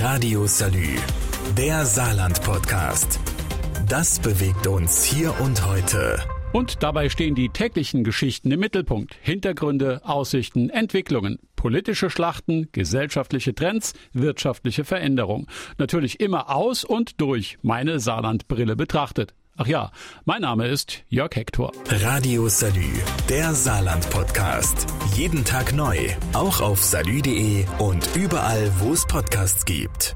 Radio Salü, der Saarland-Podcast. Das bewegt uns hier und heute. Und dabei stehen die täglichen Geschichten im Mittelpunkt. Hintergründe, Aussichten, Entwicklungen, politische Schlachten, gesellschaftliche Trends, wirtschaftliche Veränderung. Natürlich immer aus und durch meine Saarlandbrille betrachtet. Ach ja, mein Name ist Jörg Hector. Radio Salü, der Saarland-Podcast. Jeden Tag neu, auch auf salü.de und überall, wo es Podcasts gibt.